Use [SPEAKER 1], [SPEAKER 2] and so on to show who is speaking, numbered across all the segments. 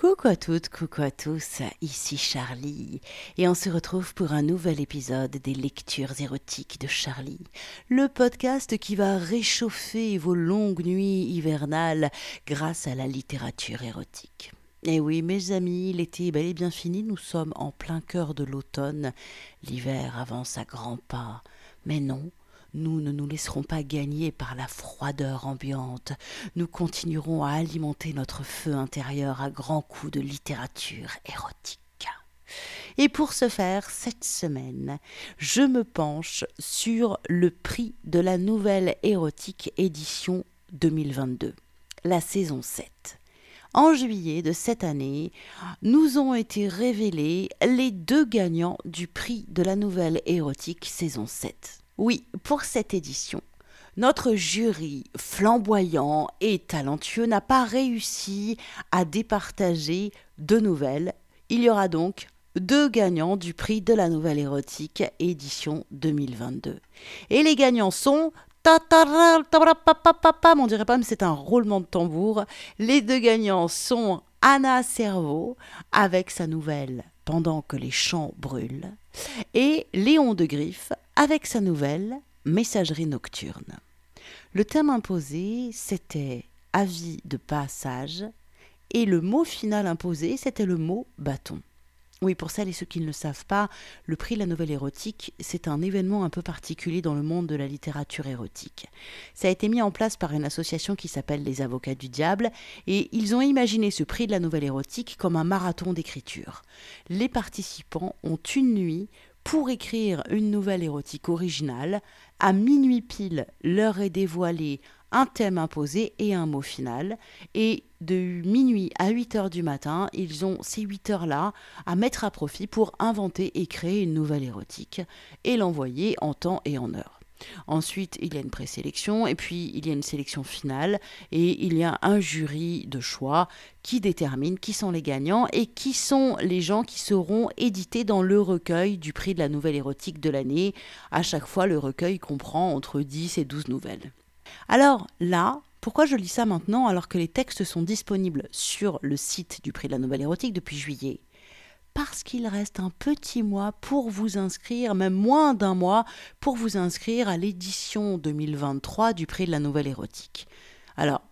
[SPEAKER 1] Coucou à toutes, coucou à tous, ici Charlie, et on se retrouve pour un nouvel épisode des lectures érotiques de Charlie, le podcast qui va réchauffer vos longues nuits hivernales grâce à la littérature érotique. Eh oui, mes amis, l'été est bel et bien fini, nous sommes en plein cœur de l'automne, l'hiver avance à grands pas, mais non, nous ne nous laisserons pas gagner par la froideur ambiante. Nous continuerons à alimenter notre feu intérieur à grands coups de littérature érotique. Et pour ce faire, cette semaine, je me penche sur le prix de la nouvelle érotique édition 2022, la saison 7. En juillet de cette année, nous ont été révélés les deux gagnants du prix de la nouvelle érotique saison 7. Oui, pour cette édition, notre jury flamboyant et talentueux n'a pas réussi à départager deux nouvelles. Il y aura donc deux gagnants du prix de la nouvelle érotique édition 2022. Et les gagnants sont on dirait pas, mais c'est un roulement de tambour. Les deux gagnants sont Anna Cerveau avec sa nouvelle Pendant que les champs brûlent et Léon de Griffe avec sa nouvelle Messagerie nocturne. Le thème imposé, c'était avis de passage, et le mot final imposé, c'était le mot bâton. Oui, pour celles et ceux qui ne le savent pas, le prix de la nouvelle érotique, c'est un événement un peu particulier dans le monde de la littérature érotique. Ça a été mis en place par une association qui s'appelle les Avocats du Diable, et ils ont imaginé ce prix de la nouvelle érotique comme un marathon d'écriture. Les participants ont une nuit pour écrire une nouvelle érotique originale. À minuit pile, leur est dévoilé un thème imposé et un mot final. Et de minuit à 8 heures du matin, ils ont ces 8 heures-là à mettre à profit pour inventer et créer une nouvelle érotique et l'envoyer en temps et en heure. Ensuite, il y a une présélection et puis il y a une sélection finale et il y a un jury de choix qui détermine qui sont les gagnants et qui sont les gens qui seront édités dans le recueil du prix de la nouvelle érotique de l'année. À chaque fois, le recueil comprend entre 10 et 12 nouvelles. Alors là, pourquoi je lis ça maintenant alors que les textes sont disponibles sur le site du prix de la nouvelle érotique depuis juillet? Parce qu'il reste un petit mois pour vous inscrire, même moins d'un mois, pour vous inscrire à l'édition 2023 du prix de la nouvelle érotique. Alors,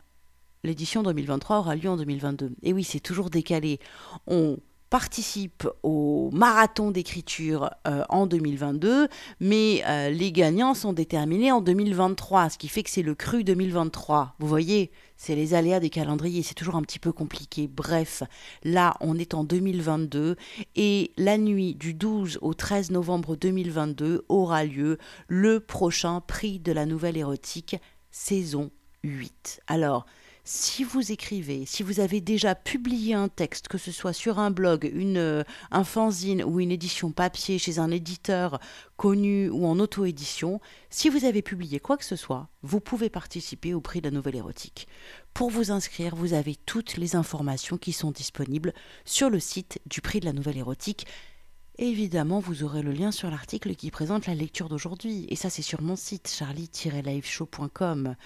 [SPEAKER 1] l'édition 2023 aura lieu en 2022. Et oui, c'est toujours décalé. On participe au marathon d'écriture euh, en 2022, mais euh, les gagnants sont déterminés en 2023, ce qui fait que c'est le cru 2023. Vous voyez, c'est les aléas des calendriers, c'est toujours un petit peu compliqué. Bref, là, on est en 2022 et la nuit du 12 au 13 novembre 2022 aura lieu le prochain prix de la nouvelle érotique saison 8. Alors, si vous écrivez, si vous avez déjà publié un texte, que ce soit sur un blog, une, euh, un fanzine ou une édition papier chez un éditeur connu ou en auto-édition, si vous avez publié quoi que ce soit, vous pouvez participer au prix de la nouvelle érotique. Pour vous inscrire, vous avez toutes les informations qui sont disponibles sur le site du prix de la nouvelle érotique. évidemment, vous aurez le lien sur l'article qui présente la lecture d'aujourd'hui. Et ça, c'est sur mon site charlie-liveshow.com.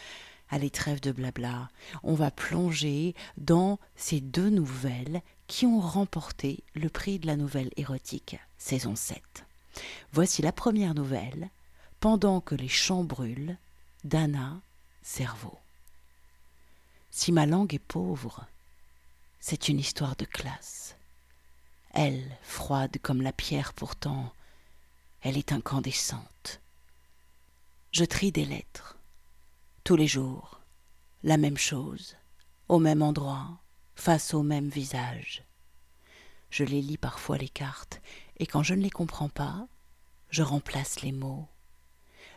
[SPEAKER 1] Allez, trêve de blabla. On va plonger dans ces deux nouvelles qui ont remporté le prix de la nouvelle érotique, saison 7. Voici la première nouvelle, Pendant que les champs brûlent, d'Anna Cerveau. Si ma langue est pauvre, c'est une histoire de classe. Elle, froide comme la pierre pourtant, elle est incandescente. Je trie des lettres tous les jours, la même chose, au même endroit, face au même visage. Je les lis parfois les cartes, et quand je ne les comprends pas, je remplace les mots.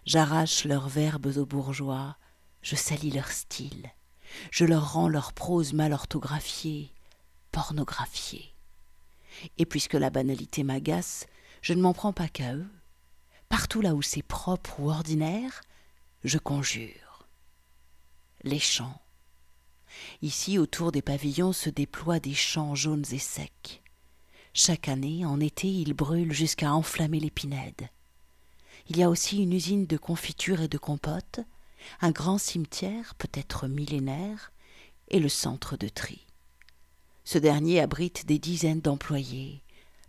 [SPEAKER 1] J'arrache leurs verbes aux bourgeois, je salis leur style, je leur rends leur prose mal orthographiée, pornographiée. Et puisque la banalité m'agace, je ne m'en prends pas qu'à eux. Partout là où c'est propre ou ordinaire, je conjure les champs. Ici, autour des pavillons, se déploient des champs jaunes et secs. Chaque année, en été, ils brûlent jusqu'à enflammer l'épinède. Il y a aussi une usine de confiture et de compotes, un grand cimetière, peut-être millénaire, et le centre de tri. Ce dernier abrite des dizaines d'employés,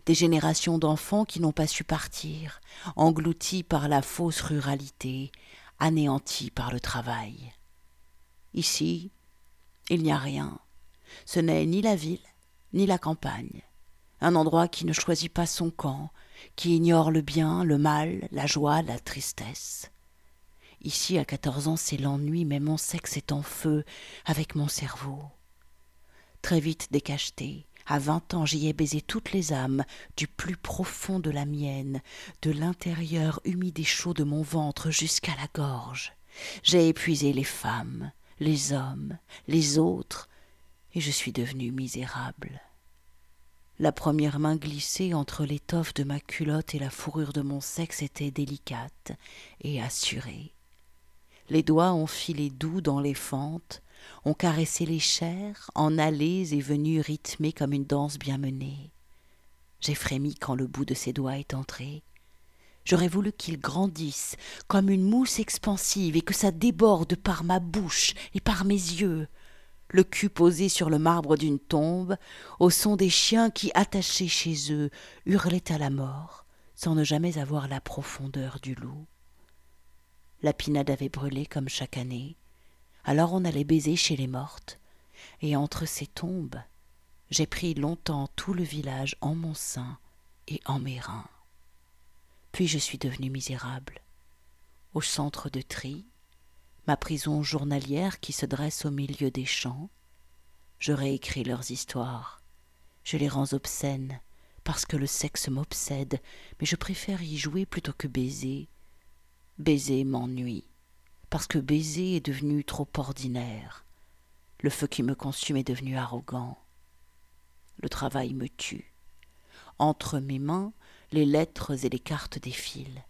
[SPEAKER 1] des générations d'enfants qui n'ont pas su partir, engloutis par la fausse ruralité, anéantis par le travail. Ici, il n'y a rien. Ce n'est ni la ville, ni la campagne. Un endroit qui ne choisit pas son camp, qui ignore le bien, le mal, la joie, la tristesse. Ici, à quatorze ans, c'est l'ennui, mais mon sexe est en feu avec mon cerveau. Très vite décacheté, à vingt ans, j'y ai baisé toutes les âmes, du plus profond de la mienne, de l'intérieur humide et chaud de mon ventre jusqu'à la gorge. J'ai épuisé les femmes, les hommes, les autres, et je suis devenu misérable. La première main glissée entre l'étoffe de ma culotte et la fourrure de mon sexe était délicate et assurée. Les doigts ont filé doux dans les fentes, ont caressé les chairs, en allées et venues rythmées comme une danse bien menée. J'ai frémi quand le bout de ses doigts est entré. J'aurais voulu qu'il grandisse comme une mousse expansive et que ça déborde par ma bouche et par mes yeux. Le cul posé sur le marbre d'une tombe, au son des chiens qui, attachés chez eux, hurlaient à la mort, sans ne jamais avoir la profondeur du loup. La pinade avait brûlé comme chaque année. Alors on allait baiser chez les mortes. Et entre ces tombes, j'ai pris longtemps tout le village en mon sein et en mes reins. Puis je suis devenu misérable. Au centre de tri, ma prison journalière qui se dresse au milieu des champs, je réécris leurs histoires. Je les rends obscènes, parce que le sexe m'obsède, mais je préfère y jouer plutôt que baiser, Baiser m'ennuie, parce que baiser est devenu trop ordinaire. Le feu qui me consume est devenu arrogant. Le travail me tue. Entre mes mains, les lettres et les cartes défilent.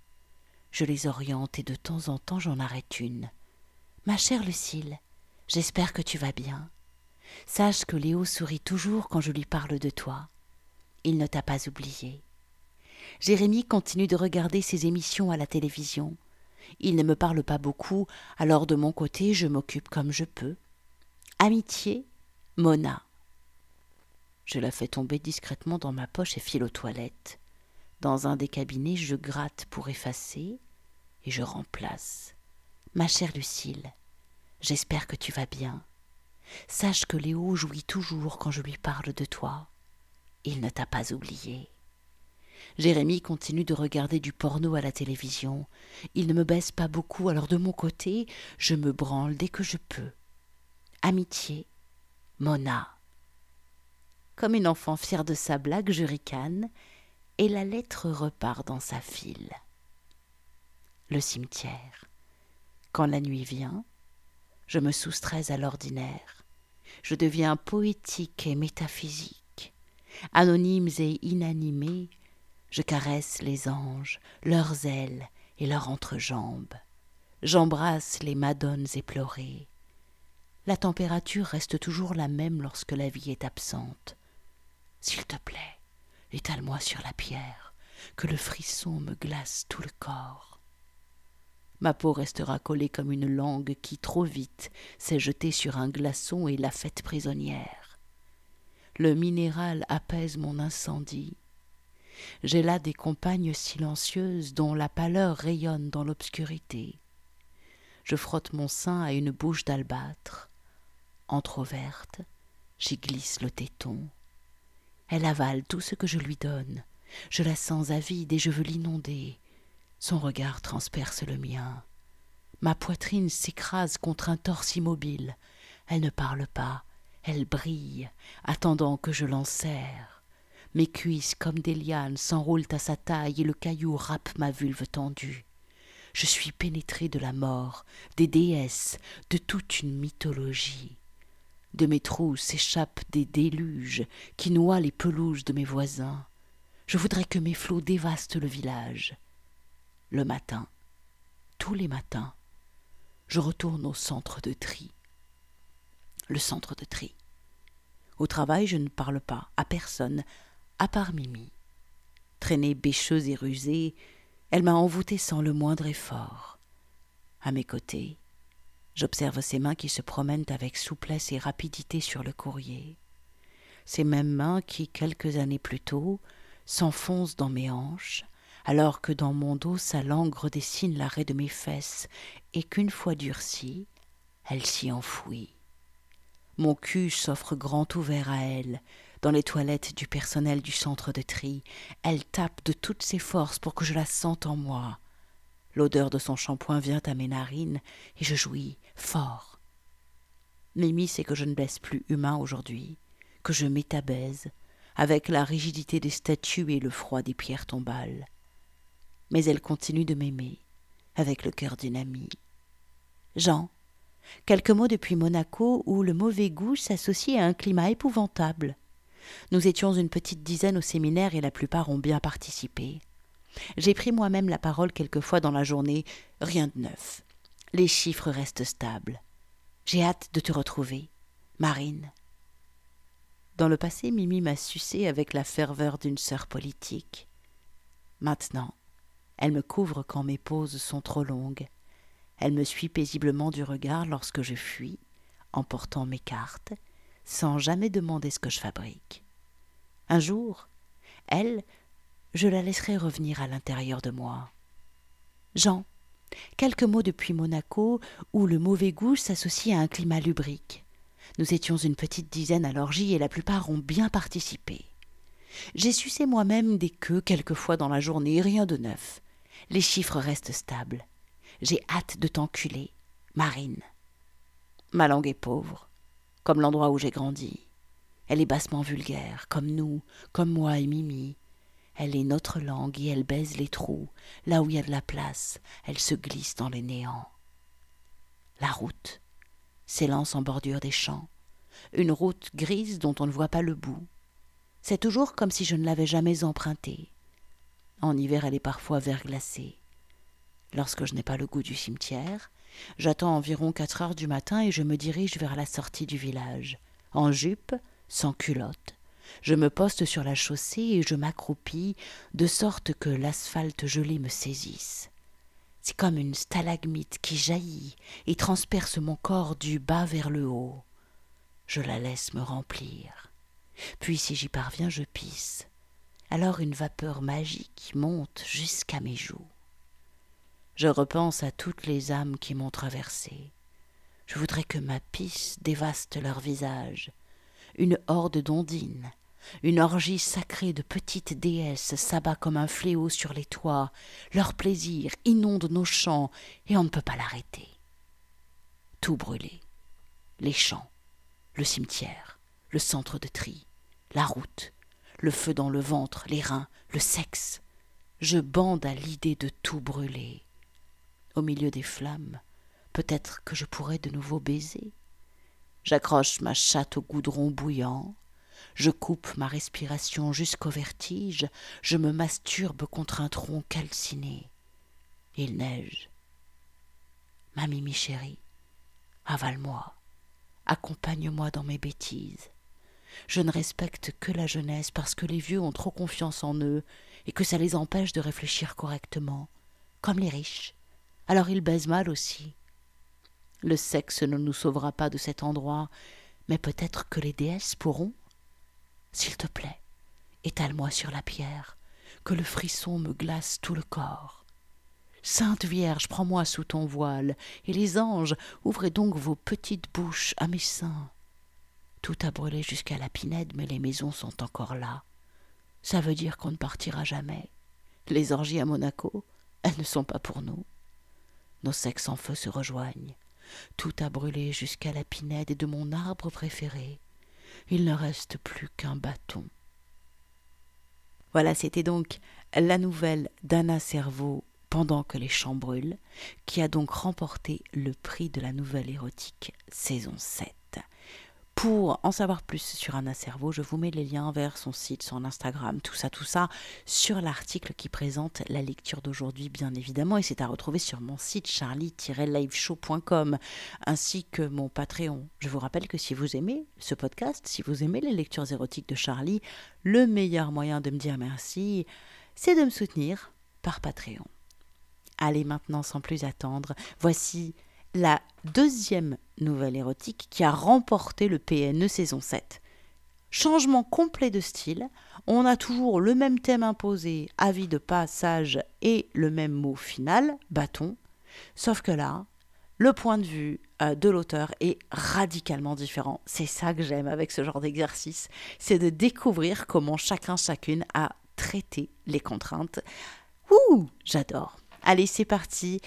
[SPEAKER 1] Je les oriente et de temps en temps j'en arrête une. Ma chère Lucille, j'espère que tu vas bien. Sache que Léo sourit toujours quand je lui parle de toi. Il ne t'a pas oublié. Jérémie continue de regarder ses émissions à la télévision. Il ne me parle pas beaucoup, alors de mon côté je m'occupe comme je peux. Amitié, Mona. Je la fais tomber discrètement dans ma poche et file aux toilettes. Dans un des cabinets, je gratte pour effacer et je remplace. Ma chère Lucille, j'espère que tu vas bien. Sache que Léo jouit toujours quand je lui parle de toi. Il ne t'a pas oublié. Jérémie continue de regarder du porno à la télévision. Il ne me baisse pas beaucoup, alors de mon côté, je me branle dès que je peux. Amitié, Mona. Comme une enfant fière de sa blague, je ricane, et la lettre repart dans sa file. Le cimetière. Quand la nuit vient, je me soustrais à l'ordinaire. Je deviens poétique et métaphysique. Anonymes et inanimés, je caresse les anges, leurs ailes et leurs entrejambes. J'embrasse les madones éplorées. La température reste toujours la même lorsque la vie est absente. S'il te plaît, étale-moi sur la pierre, que le frisson me glace tout le corps. Ma peau restera collée comme une langue qui, trop vite, s'est jetée sur un glaçon et l'a faite prisonnière. Le minéral apaise mon incendie, j'ai là des compagnes silencieuses dont la pâleur rayonne dans l'obscurité. Je frotte mon sein à une bouche d'albâtre. Entr'ouverte, j'y glisse le téton. Elle avale tout ce que je lui donne. Je la sens avide et je veux l'inonder. Son regard transperce le mien. Ma poitrine s'écrase contre un torse immobile. Elle ne parle pas, elle brille, attendant que je l'enserre. Mes cuisses, comme des lianes, s'enroulent à sa taille et le caillou râpe ma vulve tendue. Je suis pénétré de la mort, des déesses, de toute une mythologie. De mes trous s'échappent des déluges qui noient les pelouses de mes voisins. Je voudrais que mes flots dévastent le village. Le matin, tous les matins, je retourne au centre de tri. Le centre de tri. Au travail, je ne parle pas à personne, à part Mimi. Traînée bêcheuse et rusée, elle m'a envoûtée sans le moindre effort. À mes côtés, j'observe ses mains qui se promènent avec souplesse et rapidité sur le courrier. ces mêmes mains qui, quelques années plus tôt, s'enfoncent dans mes hanches, alors que dans mon dos sa langue redessine l'arrêt de mes fesses, et qu'une fois durcie, elle s'y enfouit. Mon cul s'offre grand ouvert à elle, dans les toilettes du personnel du centre de tri. Elle tape de toutes ses forces pour que je la sente en moi. L'odeur de son shampoing vient à mes narines, et je jouis fort. Mimi sait que je ne blesse plus humain aujourd'hui, que je m'étabaise, avec la rigidité des statues et le froid des pierres tombales mais elle continue de m'aimer, avec le cœur d'une amie. Jean, quelques mots depuis Monaco où le mauvais goût s'associe à un climat épouvantable. Nous étions une petite dizaine au séminaire et la plupart ont bien participé. J'ai pris moi-même la parole quelquefois dans la journée, rien de neuf. Les chiffres restent stables. J'ai hâte de te retrouver, Marine. Dans le passé, Mimi m'a sucé avec la ferveur d'une sœur politique. Maintenant, elle me couvre quand mes pauses sont trop longues. Elle me suit paisiblement du regard lorsque je fuis, en portant mes cartes, sans jamais demander ce que je fabrique. Un jour, elle, je la laisserai revenir à l'intérieur de moi. Jean, quelques mots depuis Monaco, où le mauvais goût s'associe à un climat lubrique. Nous étions une petite dizaine à l'orgie et la plupart ont bien participé. J'ai sucé moi-même des queues quelquefois dans la journée, rien de neuf. Les chiffres restent stables. J'ai hâte de t'enculer, Marine. Ma langue est pauvre, comme l'endroit où j'ai grandi. Elle est bassement vulgaire, comme nous, comme moi et Mimi. Elle est notre langue et elle baise les trous, là où il y a de la place, elle se glisse dans les néants. La route s'élance en bordure des champs, une route grise dont on ne voit pas le bout. C'est toujours comme si je ne l'avais jamais empruntée. En hiver, elle est parfois verglacée. Lorsque je n'ai pas le goût du cimetière, j'attends environ quatre heures du matin et je me dirige vers la sortie du village. En jupe, sans culotte, je me poste sur la chaussée et je m'accroupis de sorte que l'asphalte gelé me saisisse. C'est comme une stalagmite qui jaillit et transperce mon corps du bas vers le haut. Je la laisse me remplir. Puis si j'y parviens, je pisse alors une vapeur magique monte jusqu'à mes joues. Je repense à toutes les âmes qui m'ont traversé. Je voudrais que ma pisse dévaste leur visage. Une horde d'ondines, une orgie sacrée de petites déesses s'abat comme un fléau sur les toits. Leur plaisir inonde nos champs et on ne peut pas l'arrêter. Tout brûlé. Les champs, le cimetière, le centre de tri, la route, le feu dans le ventre, les reins, le sexe. Je bande à l'idée de tout brûler. Au milieu des flammes, peut-être que je pourrais de nouveau baiser. J'accroche ma chatte au goudron bouillant, je coupe ma respiration jusqu'au vertige, je me masturbe contre un tronc calciné. Il neige. Ma Mimi chérie, avale-moi, accompagne-moi dans mes bêtises. Je ne respecte que la jeunesse parce que les vieux ont trop confiance en eux et que ça les empêche de réfléchir correctement, comme les riches. Alors ils baisent mal aussi. Le sexe ne nous sauvera pas de cet endroit, mais peut-être que les déesses pourront. S'il te plaît, étale-moi sur la pierre, que le frisson me glace tout le corps. Sainte Vierge, prends-moi sous ton voile, et les anges, ouvrez donc vos petites bouches à mes seins. Tout a brûlé jusqu'à la pinède, mais les maisons sont encore là. Ça veut dire qu'on ne partira jamais. Les orgies à Monaco, elles ne sont pas pour nous. Nos sexes en feu se rejoignent. Tout a brûlé jusqu'à la pinède et de mon arbre préféré. Il ne reste plus qu'un bâton. Voilà, c'était donc la nouvelle d'Anna Cerveau pendant que les champs brûlent, qui a donc remporté le prix de la nouvelle érotique saison 7. Pour en savoir plus sur Anna Cerveau, je vous mets les liens vers son site, son Instagram, tout ça, tout ça, sur l'article qui présente la lecture d'aujourd'hui, bien évidemment, et c'est à retrouver sur mon site charlie-liveshow.com, ainsi que mon Patreon. Je vous rappelle que si vous aimez ce podcast, si vous aimez les lectures érotiques de Charlie, le meilleur moyen de me dire merci, c'est de me soutenir par Patreon. Allez maintenant, sans plus attendre, voici la deuxième nouvelle érotique qui a remporté le PNE saison 7. Changement complet de style, on a toujours le même thème imposé, avis de passage et le même mot final, bâton, sauf que là, le point de vue euh, de l'auteur est radicalement différent. C'est ça que j'aime avec ce genre d'exercice, c'est de découvrir comment chacun chacune a traité les contraintes. Ouh, j'adore. Allez, c'est parti.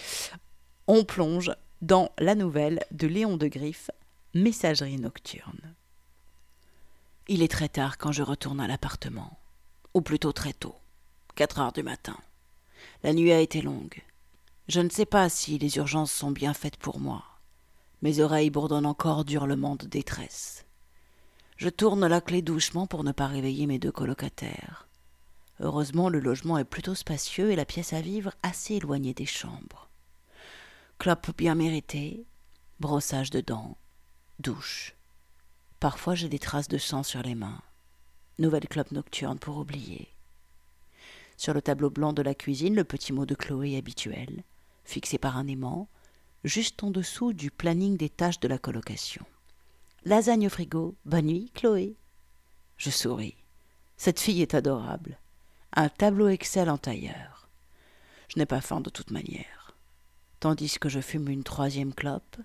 [SPEAKER 1] On plonge dans la nouvelle de Léon de Griffe, Messagerie nocturne. Il est très tard quand je retourne à l'appartement, ou plutôt très tôt, quatre heures du matin. La nuit a été longue. Je ne sais pas si les urgences sont bien faites pour moi. Mes oreilles bourdonnent encore d'hurlements de détresse. Je tourne la clé doucement pour ne pas réveiller mes deux colocataires. Heureusement, le logement est plutôt spacieux et la pièce à vivre assez éloignée des chambres. Clope bien méritée, brossage de dents, douche. Parfois j'ai des traces de sang sur les mains. Nouvelle clope nocturne pour oublier. Sur le tableau blanc de la cuisine, le petit mot de Chloé habituel, fixé par un aimant, juste en dessous du planning des tâches de la colocation. Lasagne au frigo, bonne nuit, Chloé. Je souris. Cette fille est adorable. Un tableau Excel en tailleur. Je n'ai pas faim de toute manière. Tandis que je fume une troisième clope,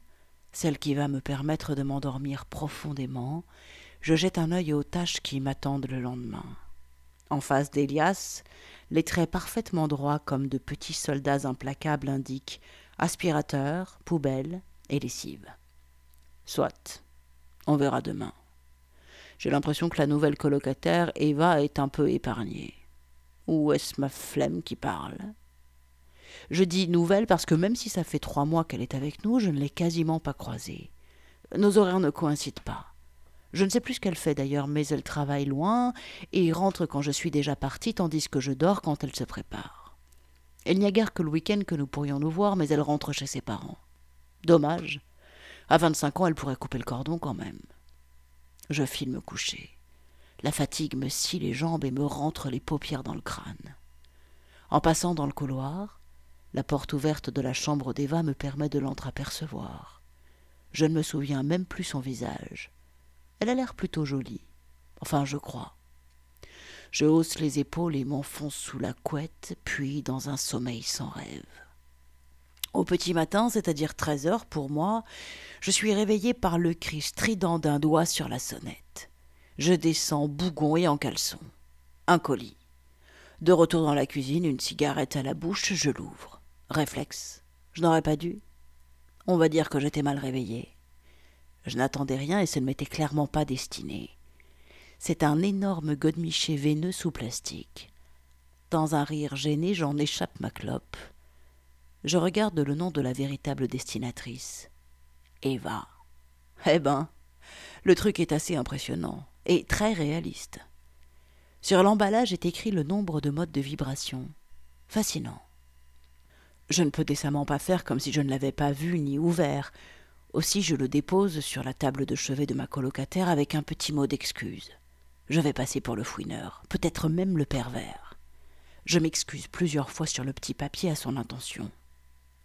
[SPEAKER 1] celle qui va me permettre de m'endormir profondément, je jette un œil aux tâches qui m'attendent le lendemain. En face d'Elias, les traits parfaitement droits comme de petits soldats implacables indiquent aspirateur, poubelle et lessive. Soit. On verra demain. J'ai l'impression que la nouvelle colocataire, Eva, est un peu épargnée. Ou est-ce ma flemme qui parle? Je dis nouvelle parce que même si ça fait trois mois qu'elle est avec nous, je ne l'ai quasiment pas croisée. Nos horaires ne coïncident pas. Je ne sais plus ce qu'elle fait d'ailleurs, mais elle travaille loin et rentre quand je suis déjà partie, tandis que je dors quand elle se prépare. Il n'y a guère que le week-end que nous pourrions nous voir, mais elle rentre chez ses parents. Dommage. À vingt-cinq ans, elle pourrait couper le cordon quand même. Je file me coucher. La fatigue me scie les jambes et me rentre les paupières dans le crâne. En passant dans le couloir, la porte ouverte de la chambre d'Eva me permet de l'entreapercevoir. Je ne me souviens même plus son visage. Elle a l'air plutôt jolie. Enfin, je crois. Je hausse les épaules et m'enfonce sous la couette, puis dans un sommeil sans rêve. Au petit matin, c'est-à-dire treize heures pour moi, je suis réveillé par le cri strident d'un doigt sur la sonnette. Je descends bougon et en caleçon. Un colis. De retour dans la cuisine, une cigarette à la bouche, je l'ouvre. Réflexe. Je n'aurais pas dû. On va dire que j'étais mal réveillé. Je n'attendais rien et ce ne m'était clairement pas destiné. C'est un énorme godemiché veineux sous plastique. Dans un rire gêné, j'en échappe ma clope. Je regarde le nom de la véritable destinatrice. Eva. Eh ben, le truc est assez impressionnant et très réaliste. Sur l'emballage est écrit le nombre de modes de vibration. Fascinant. Je ne peux décemment pas faire comme si je ne l'avais pas vu ni ouvert. Aussi je le dépose sur la table de chevet de ma colocataire avec un petit mot d'excuse. Je vais passer pour le fouineur, peut-être même le pervers. Je m'excuse plusieurs fois sur le petit papier à son intention.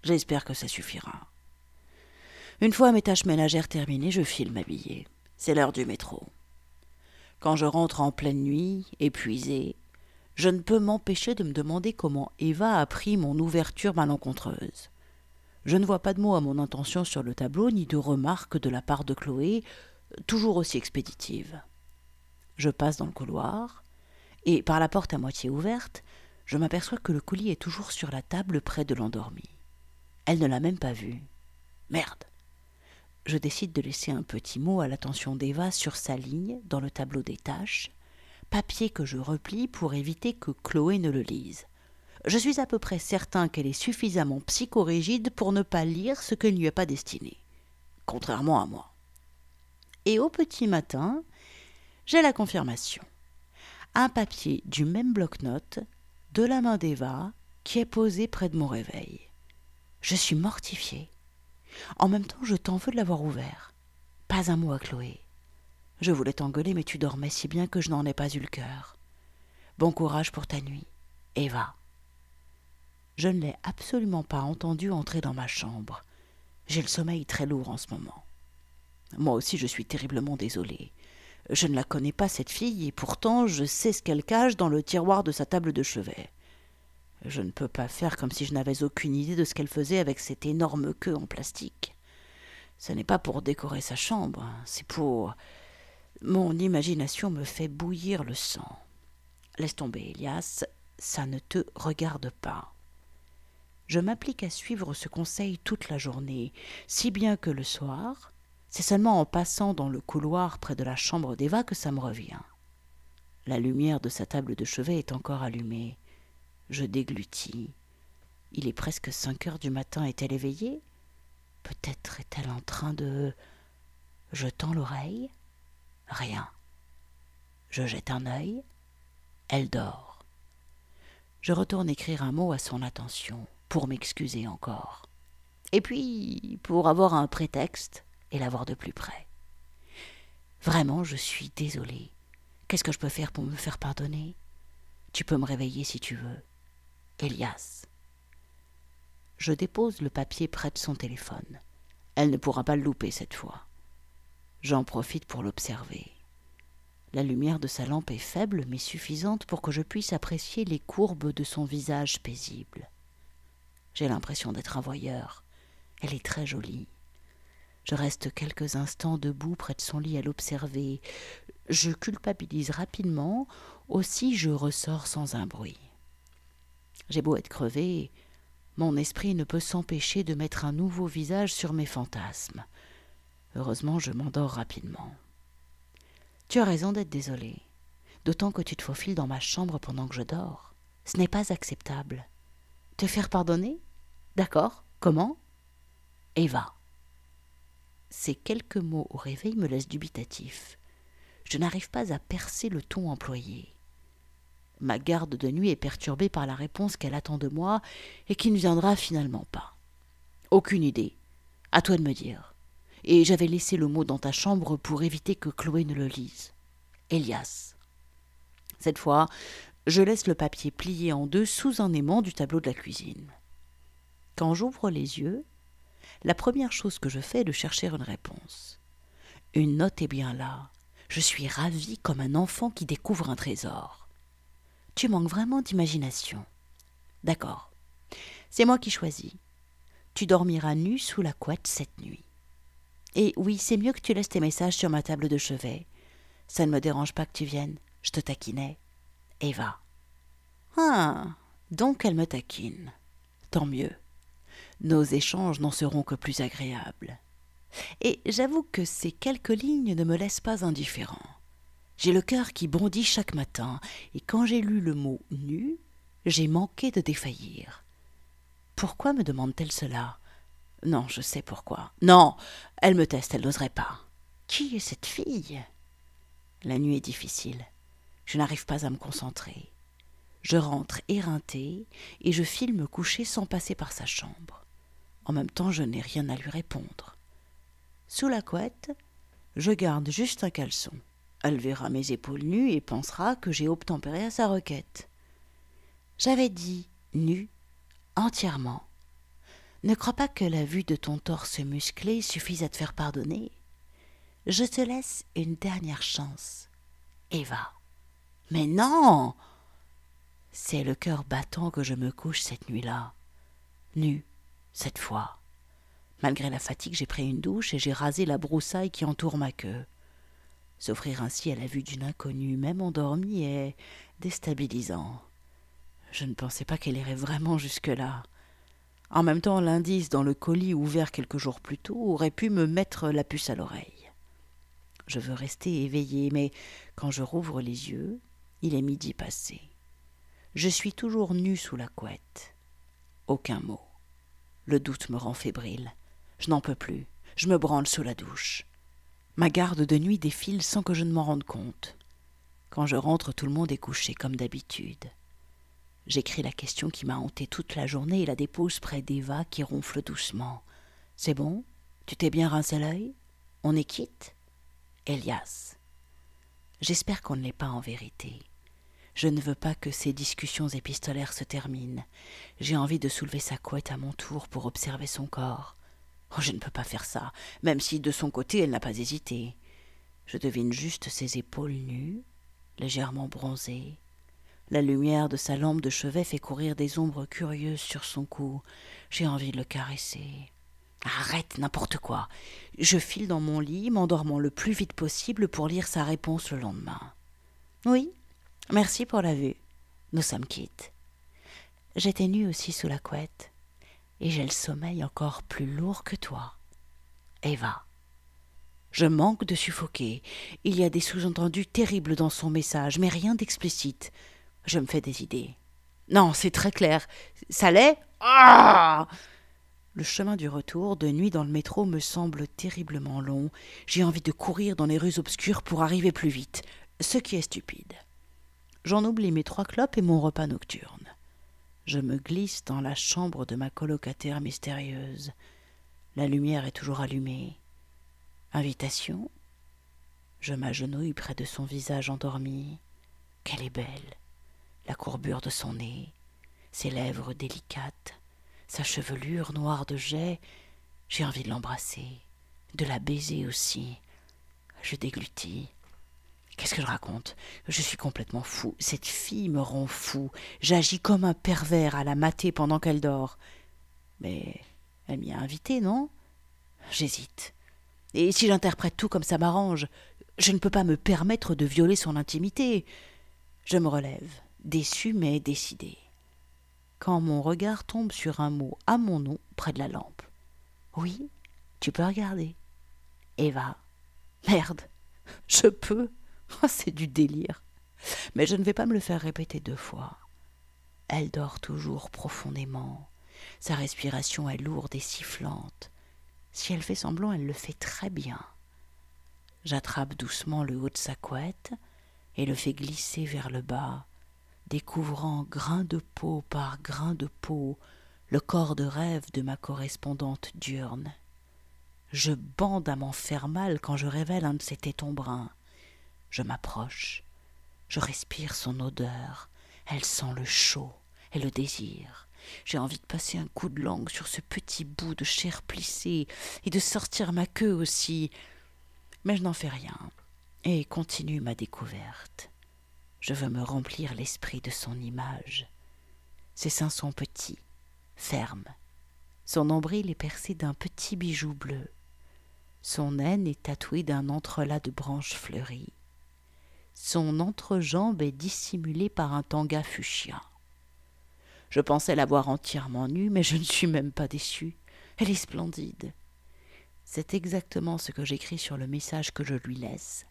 [SPEAKER 1] J'espère que ça suffira. Une fois mes tâches ménagères terminées, je file m'habiller. C'est l'heure du métro. Quand je rentre en pleine nuit, épuisé, je ne peux m'empêcher de me demander comment Eva a pris mon ouverture malencontreuse. Je ne vois pas de mots à mon intention sur le tableau, ni de remarques de la part de Chloé, toujours aussi expéditive. Je passe dans le couloir, et par la porte à moitié ouverte, je m'aperçois que le colis est toujours sur la table près de l'endormie. Elle ne l'a même pas vu. Merde. Je décide de laisser un petit mot à l'attention d'Eva sur sa ligne dans le tableau des tâches, papier que je replie pour éviter que Chloé ne le lise. Je suis à peu près certain qu'elle est suffisamment psychorigide pour ne pas lire ce qu'elle ne lui a pas destiné, contrairement à moi. Et au petit matin, j'ai la confirmation. Un papier du même bloc-notes, de la main d'Eva, qui est posé près de mon réveil. Je suis mortifiée. En même temps, je t'en veux de l'avoir ouvert. Pas un mot à Chloé. Je voulais t'engueuler, mais tu dormais si bien que je n'en ai pas eu le cœur. Bon courage pour ta nuit. Eva. Je ne l'ai absolument pas entendu entrer dans ma chambre. J'ai le sommeil très lourd en ce moment. Moi aussi je suis terriblement désolée. Je ne la connais pas, cette fille, et pourtant je sais ce qu'elle cache dans le tiroir de sa table de chevet. Je ne peux pas faire comme si je n'avais aucune idée de ce qu'elle faisait avec cette énorme queue en plastique. Ce n'est pas pour décorer sa chambre, c'est pour. Mon imagination me fait bouillir le sang. Laisse tomber, Elias, ça ne te regarde pas. Je m'applique à suivre ce conseil toute la journée, si bien que le soir, c'est seulement en passant dans le couloir près de la chambre d'Eva que ça me revient. La lumière de sa table de chevet est encore allumée. Je déglutis. Il est presque cinq heures du matin. Est-elle éveillée? Peut-être est-elle en train de. Je tends l'oreille. Rien. Je jette un œil. Elle dort. Je retourne écrire un mot à son attention, pour m'excuser encore. Et puis, pour avoir un prétexte, et la voir de plus près. Vraiment, je suis désolée. Qu'est-ce que je peux faire pour me faire pardonner? Tu peux me réveiller si tu veux. Elias. Je dépose le papier près de son téléphone. Elle ne pourra pas le louper cette fois. J'en profite pour l'observer. La lumière de sa lampe est faible mais suffisante pour que je puisse apprécier les courbes de son visage paisible. J'ai l'impression d'être un voyeur. Elle est très jolie. Je reste quelques instants debout près de son lit à l'observer. Je culpabilise rapidement, aussi je ressors sans un bruit. J'ai beau être crevé, mon esprit ne peut s'empêcher de mettre un nouveau visage sur mes fantasmes. Heureusement, je m'endors rapidement. Tu as raison d'être désolé, d'autant que tu te faufiles dans ma chambre pendant que je dors. Ce n'est pas acceptable. Te faire pardonner? D'accord. Comment? Eva. Ces quelques mots au réveil me laissent dubitatif. Je n'arrive pas à percer le ton employé. Ma garde de nuit est perturbée par la réponse qu'elle attend de moi et qui ne viendra finalement pas. Aucune idée. À toi de me dire. Et j'avais laissé le mot dans ta chambre pour éviter que Chloé ne le lise. Elias. Cette fois, je laisse le papier plié en deux sous un aimant du tableau de la cuisine. Quand j'ouvre les yeux, la première chose que je fais est de chercher une réponse. Une note est bien là. Je suis ravie comme un enfant qui découvre un trésor. Tu manques vraiment d'imagination. D'accord. C'est moi qui choisis. Tu dormiras nu sous la couette cette nuit. Et oui, c'est mieux que tu laisses tes messages sur ma table de chevet. Ça ne me dérange pas que tu viennes. Je te taquinais. Eva. Ah, donc elle me taquine. Tant mieux nos échanges n'en seront que plus agréables. Et j'avoue que ces quelques lignes ne me laissent pas indifférent. J'ai le cœur qui bondit chaque matin, et quand j'ai lu le mot nu, j'ai manqué de défaillir. Pourquoi me demande-t-elle cela? Non, je sais pourquoi. Non, elle me teste, elle n'oserait pas. Qui est cette fille? La nuit est difficile. Je n'arrive pas à me concentrer. Je rentre éreinté et je file me coucher sans passer par sa chambre. En même temps, je n'ai rien à lui répondre. Sous la couette, je garde juste un caleçon. Elle verra mes épaules nues et pensera que j'ai obtempéré à sa requête. J'avais dit nu, entièrement. Ne crois pas que la vue de ton torse musclé suffise à te faire pardonner. Je te laisse une dernière chance. Eva. Mais non C'est le cœur battant que je me couche cette nuit-là. Nu, cette fois. Malgré la fatigue, j'ai pris une douche et j'ai rasé la broussaille qui entoure ma queue. S'offrir ainsi à la vue d'une inconnue, même endormie, est déstabilisant. Je ne pensais pas qu'elle irait vraiment jusque-là. En même temps, l'indice dans le colis ouvert quelques jours plus tôt aurait pu me mettre la puce à l'oreille. Je veux rester éveillé, mais quand je rouvre les yeux, il est midi passé. Je suis toujours nu sous la couette. Aucun mot. Le doute me rend fébrile. Je n'en peux plus. Je me branle sous la douche. Ma garde de nuit défile sans que je ne m'en rende compte. Quand je rentre, tout le monde est couché comme d'habitude. J'écris la question qui m'a hanté toute la journée et la dépose près d'Eva qui ronfle doucement. C'est bon? Tu t'es bien rincé l'œil? On est quitte Elias. J'espère qu'on ne l'est pas en vérité. Je ne veux pas que ces discussions épistolaires se terminent. J'ai envie de soulever sa couette à mon tour pour observer son corps. Oh, je ne peux pas faire ça, même si de son côté elle n'a pas hésité. Je devine juste ses épaules nues, légèrement bronzées. La lumière de sa lampe de chevet fait courir des ombres curieuses sur son cou. J'ai envie de le caresser. Arrête n'importe quoi. Je file dans mon lit, m'endormant le plus vite possible pour lire sa réponse le lendemain. Oui, merci pour la vue. Nous sommes quittes. J'étais nue aussi sous la couette, et j'ai le sommeil encore plus lourd que toi. Eva. Je manque de suffoquer. Il y a des sous-entendus terribles dans son message, mais rien d'explicite. Je me fais des idées. Non, c'est très clair. Ça l'est Ah Le chemin du retour, de nuit dans le métro, me semble terriblement long. J'ai envie de courir dans les rues obscures pour arriver plus vite, ce qui est stupide. J'en oublie mes trois clopes et mon repas nocturne. Je me glisse dans la chambre de ma colocataire mystérieuse. La lumière est toujours allumée. Invitation Je m'agenouille près de son visage endormi. Qu'elle est belle la courbure de son nez, ses lèvres délicates, sa chevelure noire de jet, j'ai envie de l'embrasser, de la baiser aussi. Je déglutis. Qu'est-ce que je raconte? Je suis complètement fou. Cette fille me rend fou. J'agis comme un pervers à la mater pendant qu'elle dort. Mais elle m'y a invité, non? J'hésite. Et si j'interprète tout comme ça m'arrange, je ne peux pas me permettre de violer son intimité. Je me relève déçu mais décidé. Quand mon regard tombe sur un mot à mon nom près de la lampe. Oui, tu peux regarder. Eva. Merde, je peux. Oh, c'est du délire. Mais je ne vais pas me le faire répéter deux fois. Elle dort toujours profondément. Sa respiration est lourde et sifflante. Si elle fait semblant, elle le fait très bien. J'attrape doucement le haut de sa couette et le fais glisser vers le bas, découvrant grain de peau par grain de peau le corps de rêve de ma correspondante diurne. Je bande à m'en faire mal quand je révèle un de ses tétons bruns. Je m'approche, je respire son odeur, elle sent le chaud et le désir. J'ai envie de passer un coup de langue sur ce petit bout de chair plissée et de sortir ma queue aussi. Mais je n'en fais rien et continue ma découverte. Je veux me remplir l'esprit de son image. Ses seins sont petits, fermes. Son nombril est percé d'un petit bijou bleu. Son aine est tatouée d'un entrelac de branches fleuries. Son entrejambe est dissimulée par un tanga fuchsia. Je pensais la voir entièrement nue, mais je ne suis même pas déçue. Elle est splendide. C'est exactement ce que j'écris sur le message que je lui laisse,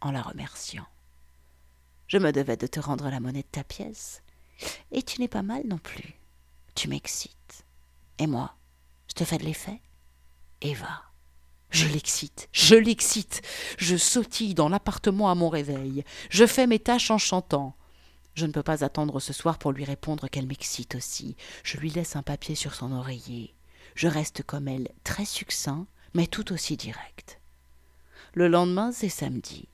[SPEAKER 1] en la remerciant. Je me devais de te rendre la monnaie de ta pièce. Et tu n'es pas mal non plus. Tu m'excites. Et moi, je te fais de l'effet Eva. Je l'excite, je l'excite. Je sautille dans l'appartement à mon réveil. Je fais mes tâches en chantant. Je ne peux pas attendre ce soir pour lui répondre qu'elle m'excite aussi. Je lui laisse un papier sur son oreiller. Je reste comme elle, très succinct, mais tout aussi direct. Le lendemain, c'est samedi.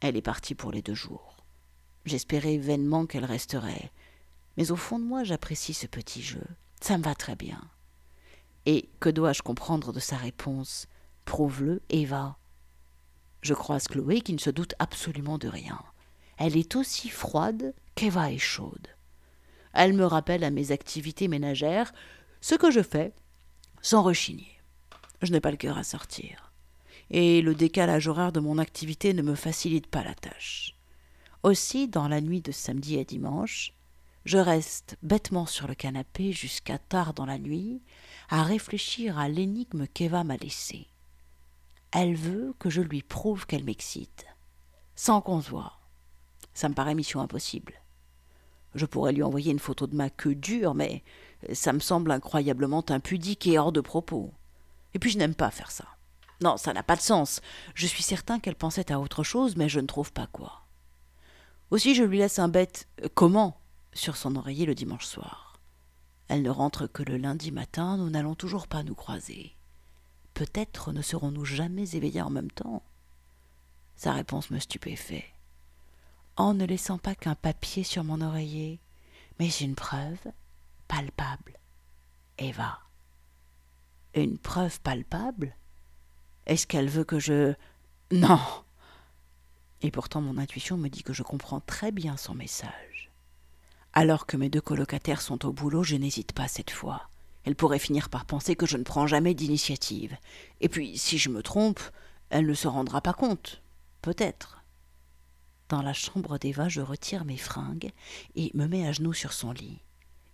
[SPEAKER 1] Elle est partie pour les deux jours. J'espérais vainement qu'elle resterait. Mais au fond de moi, j'apprécie ce petit jeu. Ça me va très bien. Et que dois-je comprendre de sa réponse? Prouve-le, Eva. Je croise Chloé qui ne se doute absolument de rien. Elle est aussi froide qu'Eva est chaude. Elle me rappelle à mes activités ménagères, ce que je fais sans rechigner. Je n'ai pas le cœur à sortir. Et le décalage horaire de mon activité ne me facilite pas la tâche. Aussi, dans la nuit de samedi à dimanche, je reste bêtement sur le canapé jusqu'à tard dans la nuit à réfléchir à l'énigme qu'Eva m'a laissée. Elle veut que je lui prouve qu'elle m'excite, sans qu'on se voie. Ça me paraît mission impossible. Je pourrais lui envoyer une photo de ma queue dure, mais ça me semble incroyablement impudique et hors de propos. Et puis je n'aime pas faire ça. Non, ça n'a pas de sens. Je suis certain qu'elle pensait à autre chose, mais je ne trouve pas quoi. Aussi je lui laisse un bête euh, comment? Sur son oreiller le dimanche soir. Elle ne rentre que le lundi matin, nous n'allons toujours pas nous croiser. Peut-être ne serons-nous jamais éveillés en même temps? Sa réponse me stupéfait. En ne laissant pas qu'un papier sur mon oreiller, mais une preuve palpable. Eva. Une preuve palpable? Est-ce qu'elle veut que je. Non Et pourtant mon intuition me dit que je comprends très bien son message. Alors que mes deux colocataires sont au boulot, je n'hésite pas cette fois. Elle pourrait finir par penser que je ne prends jamais d'initiative. Et puis, si je me trompe, elle ne se rendra pas compte. Peut-être. Dans la chambre d'Eva, je retire mes fringues et me mets à genoux sur son lit.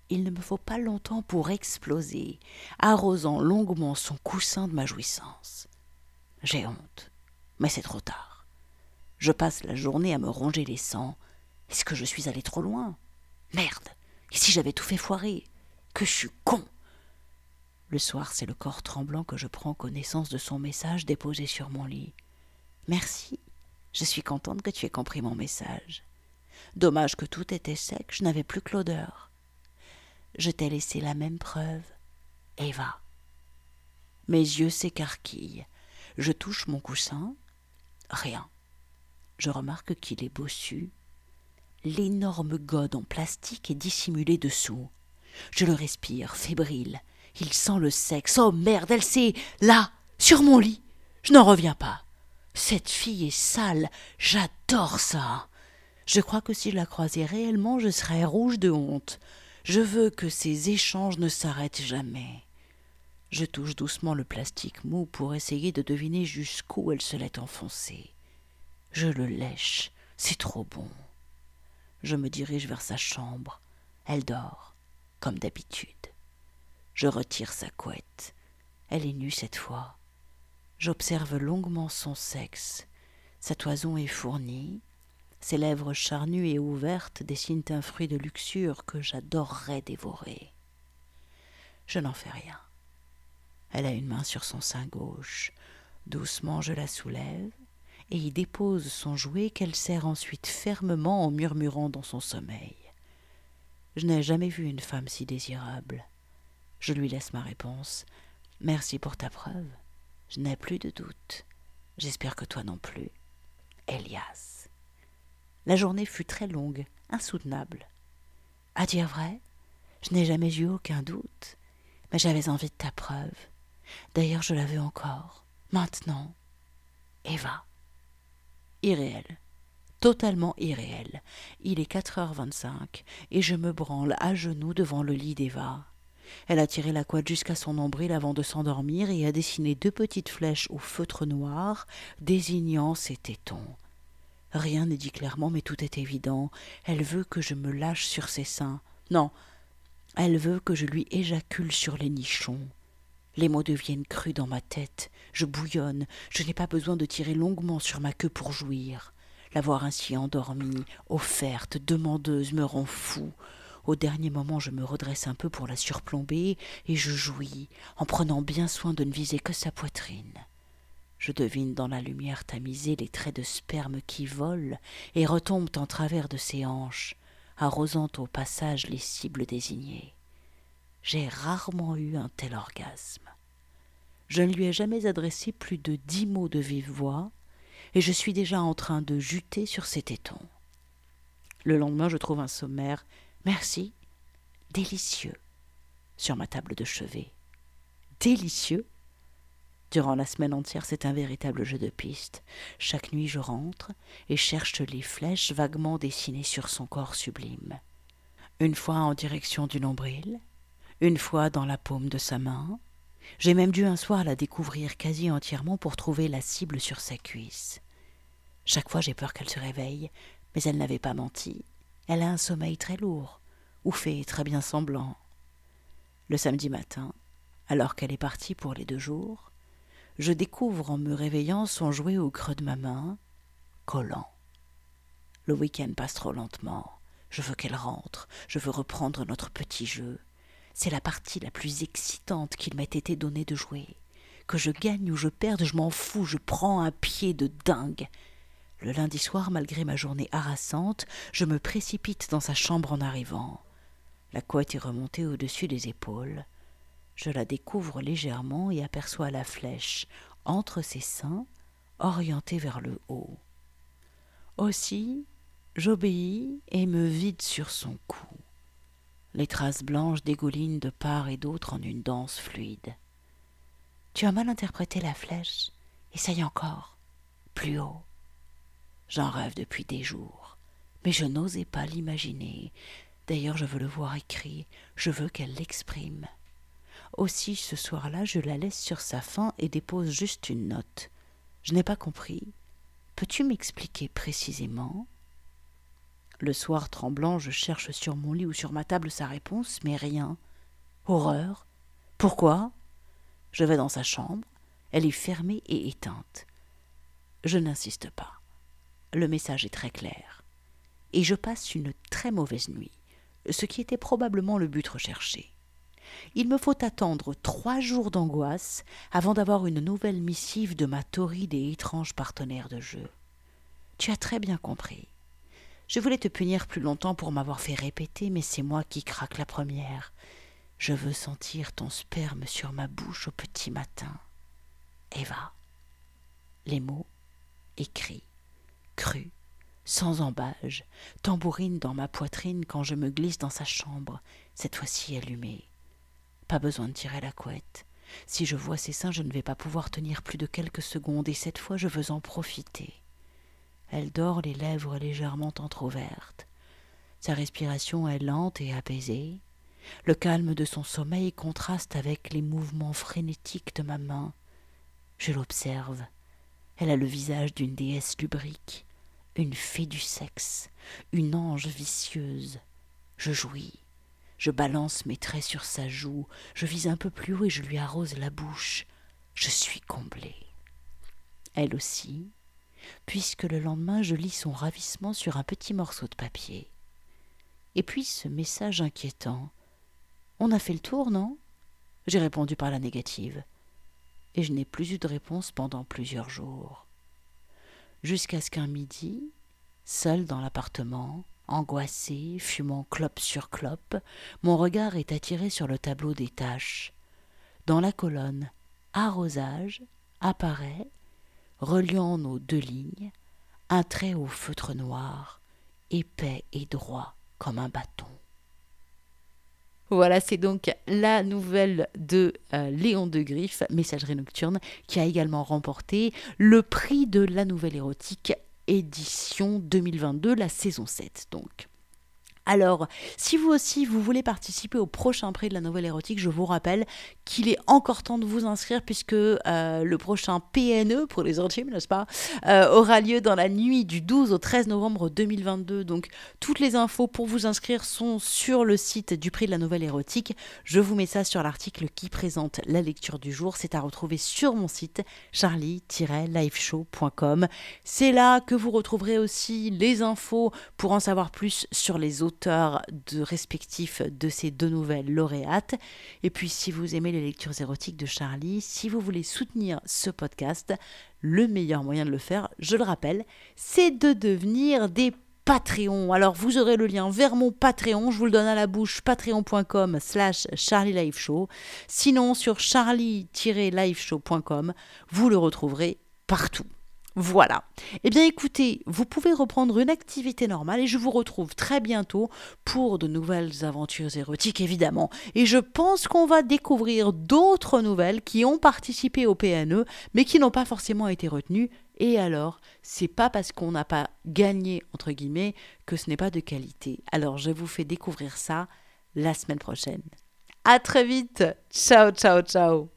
[SPEAKER 1] Il ne me faut pas longtemps pour exploser, arrosant longuement son coussin de ma jouissance. J'ai honte, mais c'est trop tard. Je passe la journée à me ronger les sangs. Est-ce que je suis allé trop loin? Merde Et si j'avais tout fait foirer? Que je suis con Le soir, c'est le corps tremblant que je prends connaissance de son message déposé sur mon lit. Merci, je suis contente que tu aies compris mon message. Dommage que tout était sec, je n'avais plus que l'odeur. Je t'ai laissé la même preuve. Eva. Mes yeux s'écarquillent. Je touche mon coussin. Rien. Je remarque qu'il est bossu. L'énorme gode en plastique est dissimulé dessous. Je le respire, fébrile. Il sent le sexe. Oh merde, elle sait Là, sur mon lit. Je n'en reviens pas. Cette fille est sale, j'adore ça. Je crois que si je la croisais réellement, je serais rouge de honte. Je veux que ces échanges ne s'arrêtent jamais. Je touche doucement le plastique mou pour essayer de deviner jusqu'où elle se l'est enfoncée. Je le lèche, c'est trop bon. Je me dirige vers sa chambre. Elle dort, comme d'habitude. Je retire sa couette. Elle est nue cette fois. J'observe longuement son sexe. Sa toison est fournie. Ses lèvres charnues et ouvertes dessinent un fruit de luxure que j'adorerais dévorer. Je n'en fais rien. Elle a une main sur son sein gauche. Doucement je la soulève et y dépose son jouet qu'elle serre ensuite fermement en murmurant dans son sommeil. Je n'ai jamais vu une femme si désirable. Je lui laisse ma réponse. Merci pour ta preuve. Je n'ai plus de doute. J'espère que toi non plus. Elias. La journée fut très longue, insoutenable. À dire vrai, je n'ai jamais eu aucun doute, mais j'avais envie de ta preuve. D'ailleurs, je la veux encore. Maintenant. Eva. Irréel. Totalement irréel. Il est quatre heures vingt-cinq, et je me branle à genoux devant le lit d'Eva. Elle a tiré la couette jusqu'à son nombril avant de s'endormir et a dessiné deux petites flèches au feutre noir, désignant ses tétons. Rien n'est dit clairement, mais tout est évident. Elle veut que je me lâche sur ses seins. Non, elle veut que je lui éjacule sur les nichons. Les mots deviennent crus dans ma tête. Je bouillonne. Je n'ai pas besoin de tirer longuement sur ma queue pour jouir. La voir ainsi endormie, offerte, demandeuse, me rend fou. Au dernier moment, je me redresse un peu pour la surplomber, et je jouis, en prenant bien soin de ne viser que sa poitrine. Je devine dans la lumière tamisée les traits de sperme qui volent et retombent en travers de ses hanches, arrosant au passage les cibles désignées. J'ai rarement eu un tel orgasme. Je ne lui ai jamais adressé plus de dix mots de vive voix, et je suis déjà en train de juter sur ses tétons. Le lendemain, je trouve un sommaire Merci. Délicieux. Sur ma table de chevet. Délicieux? Durant la semaine entière, c'est un véritable jeu de piste. Chaque nuit, je rentre et cherche les flèches vaguement dessinées sur son corps sublime. Une fois en direction du nombril, une fois dans la paume de sa main. J'ai même dû un soir la découvrir quasi entièrement pour trouver la cible sur sa cuisse. Chaque fois j'ai peur qu'elle se réveille, mais elle n'avait pas menti. Elle a un sommeil très lourd, ou fait très bien semblant. Le samedi matin, alors qu'elle est partie pour les deux jours, je découvre en me réveillant son jouet au creux de ma main, collant. Le week-end passe trop lentement. Je veux qu'elle rentre. Je veux reprendre notre petit jeu. C'est la partie la plus excitante qu'il m'ait été donné de jouer. Que je gagne ou je perde, je m'en fous, je prends un pied de dingue. Le lundi soir, malgré ma journée harassante, je me précipite dans sa chambre en arrivant. La couette est remontée au-dessus des épaules. Je la découvre légèrement et aperçois la flèche entre ses seins, orientée vers le haut. Aussi, j'obéis et me vide sur son cou. Les traces blanches dégoulinent de part et d'autre en une danse fluide. Tu as mal interprété la flèche. Essaye encore. Plus haut. J'en rêve depuis des jours, mais je n'osais pas l'imaginer. D'ailleurs, je veux le voir écrit, je veux qu'elle l'exprime. Aussi, ce soir-là, je la laisse sur sa faim et dépose juste une note. Je n'ai pas compris. Peux-tu m'expliquer précisément? Le soir tremblant, je cherche sur mon lit ou sur ma table sa réponse, mais rien. Horreur. Pourquoi? Je vais dans sa chambre. Elle est fermée et éteinte. Je n'insiste pas. Le message est très clair. Et je passe une très mauvaise nuit, ce qui était probablement le but recherché. Il me faut attendre trois jours d'angoisse avant d'avoir une nouvelle missive de ma torride et étrange partenaire de jeu. Tu as très bien compris. Je voulais te punir plus longtemps pour m'avoir fait répéter, mais c'est moi qui craque la première. Je veux sentir ton sperme sur ma bouche au petit matin. Eva. Les mots, écrits, crus, sans embâge, tambourine dans ma poitrine quand je me glisse dans sa chambre, cette fois-ci allumée. Pas besoin de tirer la couette. Si je vois ses seins, je ne vais pas pouvoir tenir plus de quelques secondes, et cette fois je veux en profiter. Elle dort les lèvres légèrement entr'ouvertes. Sa respiration est lente et apaisée. Le calme de son sommeil contraste avec les mouvements frénétiques de ma main. Je l'observe. Elle a le visage d'une déesse lubrique, une fée du sexe, une ange vicieuse. Je jouis. Je balance mes traits sur sa joue, je vise un peu plus haut et je lui arrose la bouche. Je suis comblé. Elle aussi, puisque le lendemain je lis son ravissement sur un petit morceau de papier. Et puis ce message inquiétant. On a fait le tour, non? J'ai répondu par la négative. Et je n'ai plus eu de réponse pendant plusieurs jours. Jusqu'à ce qu'un midi, seul dans l'appartement, Angoissé, fumant clope sur clope, mon regard est attiré sur le tableau des tâches. Dans la colonne Arrosage apparaît, reliant nos deux lignes, un trait au feutre noir, épais et droit comme un bâton. Voilà, c'est donc la nouvelle de euh, Léon de Griffe, Messagerie nocturne, qui a également remporté le prix de la nouvelle érotique édition 2022, la saison 7 donc. Alors, si vous aussi vous voulez participer au prochain prix de la nouvelle érotique, je vous rappelle qu'il est encore temps de vous inscrire puisque euh, le prochain PNE pour les intimes, n'est-ce pas, euh, aura lieu dans la nuit du 12 au 13 novembre 2022. Donc, toutes les infos pour vous inscrire sont sur le site du prix de la nouvelle érotique. Je vous mets ça sur l'article qui présente la lecture du jour. C'est à retrouver sur mon site charlie-liveshow.com. C'est là que vous retrouverez aussi les infos pour en savoir plus sur les autres auteurs de respectifs de ces deux nouvelles lauréates. Et puis si vous aimez les lectures érotiques de Charlie, si vous voulez soutenir ce podcast, le meilleur moyen de le faire, je le rappelle, c'est de devenir des Patreons. Alors vous aurez le lien vers mon Patreon, je vous le donne à la bouche, patreon.com slash charlieliveshow. Sinon sur charlie-liveshow.com, vous le retrouverez partout. Voilà. Eh bien écoutez, vous pouvez reprendre une activité normale et je vous retrouve très bientôt pour de nouvelles aventures érotiques évidemment. Et je pense qu'on va découvrir d'autres nouvelles qui ont participé au PNE mais qui n'ont pas forcément été retenues. Et alors, c'est pas parce qu'on n'a pas gagné entre guillemets que ce n'est pas de qualité. Alors je vous fais découvrir ça la semaine prochaine. À très vite. Ciao ciao ciao.